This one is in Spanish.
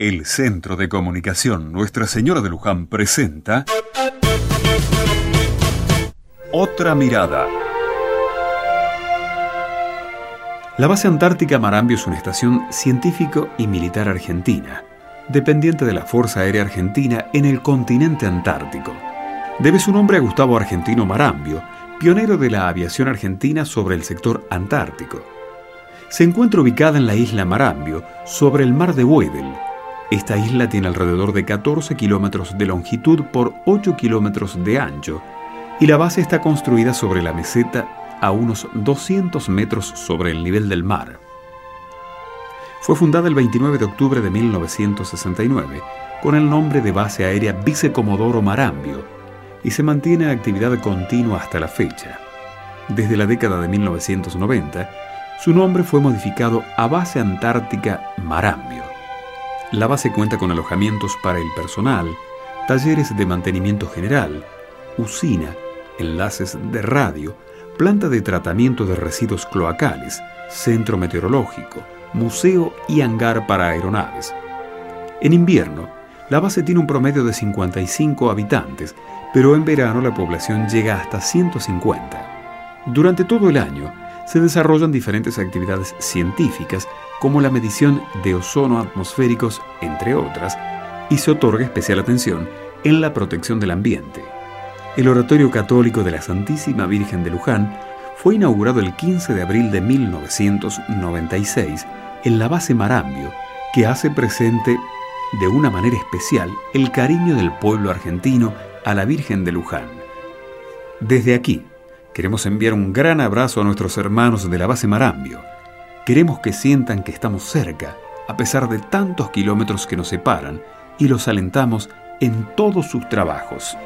El Centro de Comunicación Nuestra Señora de Luján presenta Otra Mirada. La base antártica Marambio es una estación científico y militar argentina, dependiente de la Fuerza Aérea Argentina en el continente antártico. Debe su nombre a Gustavo Argentino Marambio, pionero de la aviación argentina sobre el sector antártico. Se encuentra ubicada en la isla Marambio, sobre el mar de Weddell. Esta isla tiene alrededor de 14 kilómetros de longitud por 8 kilómetros de ancho y la base está construida sobre la meseta a unos 200 metros sobre el nivel del mar. Fue fundada el 29 de octubre de 1969 con el nombre de Base Aérea Vicecomodoro Marambio y se mantiene en actividad continua hasta la fecha. Desde la década de 1990, su nombre fue modificado a Base Antártica Marambio. La base cuenta con alojamientos para el personal, talleres de mantenimiento general, usina, enlaces de radio, planta de tratamiento de residuos cloacales, centro meteorológico, museo y hangar para aeronaves. En invierno, la base tiene un promedio de 55 habitantes, pero en verano la población llega hasta 150. Durante todo el año, se desarrollan diferentes actividades científicas como la medición de ozono atmosféricos, entre otras, y se otorga especial atención en la protección del ambiente. El Oratorio Católico de la Santísima Virgen de Luján fue inaugurado el 15 de abril de 1996 en la base Marambio, que hace presente de una manera especial el cariño del pueblo argentino a la Virgen de Luján. Desde aquí, Queremos enviar un gran abrazo a nuestros hermanos de la base Marambio. Queremos que sientan que estamos cerca, a pesar de tantos kilómetros que nos separan, y los alentamos en todos sus trabajos.